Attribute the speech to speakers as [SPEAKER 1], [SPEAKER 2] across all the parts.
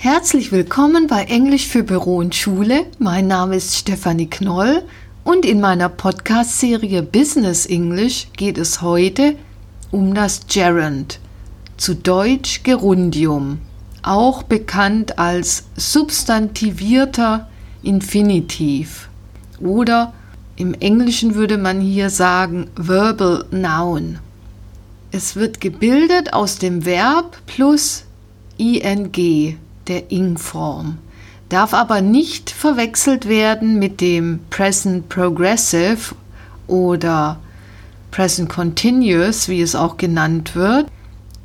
[SPEAKER 1] Herzlich willkommen bei Englisch für Büro und Schule. Mein Name ist Stefanie Knoll und in meiner Podcast-Serie Business English geht es heute um das Gerund, zu Deutsch Gerundium, auch bekannt als substantivierter Infinitiv oder im Englischen würde man hier sagen Verbal Noun. Es wird gebildet aus dem Verb plus ing der Ing-Form, darf aber nicht verwechselt werden mit dem Present Progressive oder Present Continuous, wie es auch genannt wird.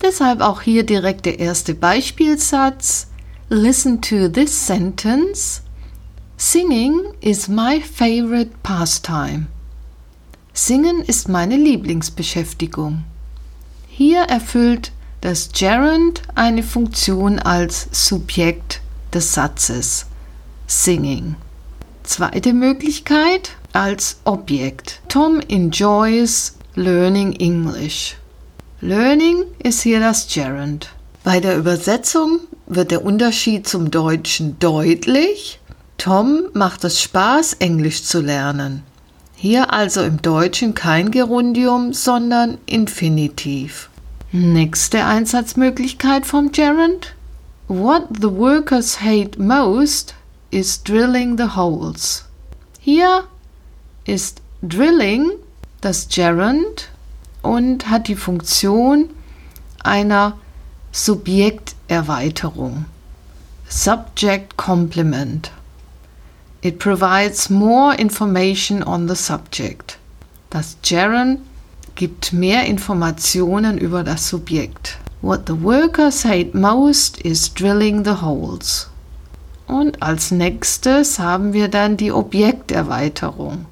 [SPEAKER 1] Deshalb auch hier direkt der erste Beispielsatz. Listen to this sentence. Singing is my favorite pastime. Singen ist meine Lieblingsbeschäftigung. Hier erfüllt das Gerund eine Funktion als Subjekt des Satzes Singing. Zweite Möglichkeit als Objekt. Tom enjoys learning English. Learning ist hier das Gerund. Bei der Übersetzung wird der Unterschied zum Deutschen deutlich. Tom macht es Spaß, Englisch zu lernen. Hier also im Deutschen kein Gerundium, sondern Infinitiv. Nächste Einsatzmöglichkeit vom Gerund. What the workers hate most is drilling the holes. Hier ist drilling das Gerund und hat die Funktion einer Subjekterweiterung. Subject complement. It provides more information on the subject. Das Gerund gibt mehr Informationen über das Subjekt. What the workers hate most is drilling the holes. Und als nächstes haben wir dann die Objekterweiterung.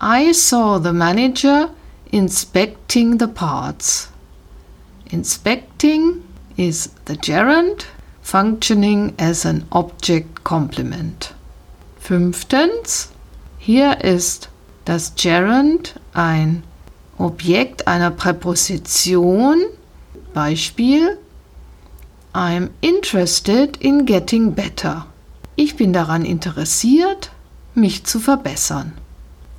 [SPEAKER 1] I saw the manager inspecting the parts. Inspecting is the gerund, functioning as an object complement. Fünftens, hier ist das Gerund ein Objekt einer Präposition. Beispiel I'm interested in getting better. Ich bin daran interessiert, mich zu verbessern.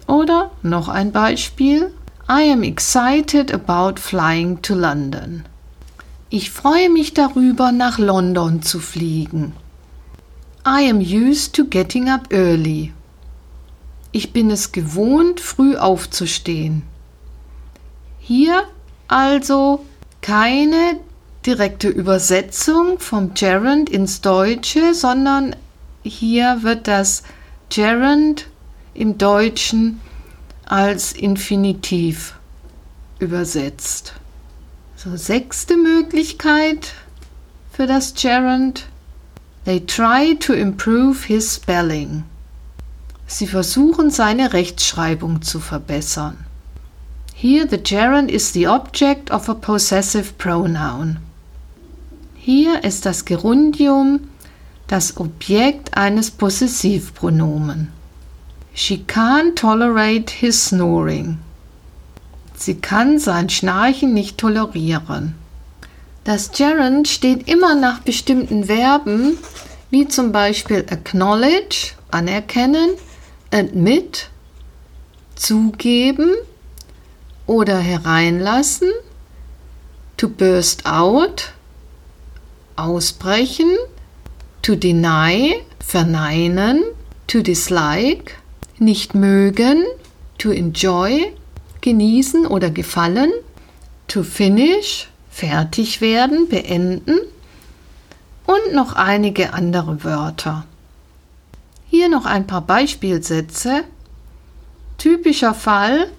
[SPEAKER 1] Oder noch ein Beispiel. I am excited about flying to London. Ich freue mich darüber, nach London zu fliegen. I am used to getting up early. Ich bin es gewohnt, früh aufzustehen. Hier also keine direkte Übersetzung vom Gerund ins Deutsche, sondern hier wird das Gerund im Deutschen als Infinitiv übersetzt. So, sechste Möglichkeit für das Gerund. They try to improve his spelling. Sie versuchen seine Rechtschreibung zu verbessern. Here the gerund is the object of a possessive pronoun. Hier ist das Gerundium das Objekt eines Possessivpronomen. She can't tolerate his snoring. Sie kann sein Schnarchen nicht tolerieren. Das Gerund steht immer nach bestimmten Verben, wie zum Beispiel acknowledge, anerkennen, admit, zugeben, oder hereinlassen, to burst out, ausbrechen, to deny, verneinen, to dislike, nicht mögen, to enjoy, genießen oder gefallen, to finish, fertig werden, beenden und noch einige andere Wörter. Hier noch ein paar Beispielsätze. Typischer Fall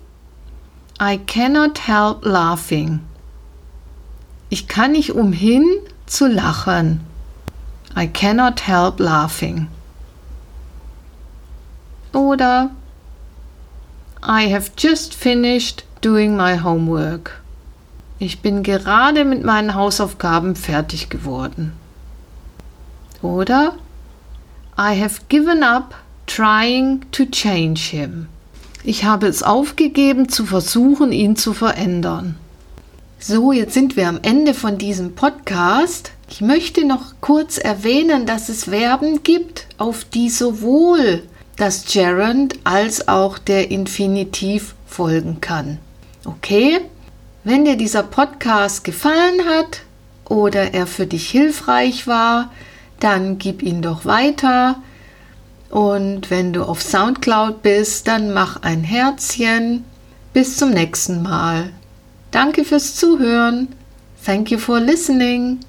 [SPEAKER 1] I cannot help laughing. Ich kann nicht umhin zu lachen. I cannot help laughing. Oder I have just finished doing my homework. Ich bin gerade mit meinen Hausaufgaben fertig geworden. Oder I have given up trying to change him. Ich habe es aufgegeben zu versuchen, ihn zu verändern. So, jetzt sind wir am Ende von diesem Podcast. Ich möchte noch kurz erwähnen, dass es Verben gibt, auf die sowohl das Gerund als auch der Infinitiv folgen kann. Okay? Wenn dir dieser Podcast gefallen hat oder er für dich hilfreich war, dann gib ihn doch weiter. Und wenn du auf SoundCloud bist, dann mach ein Herzchen. Bis zum nächsten Mal. Danke fürs Zuhören. Thank you for listening.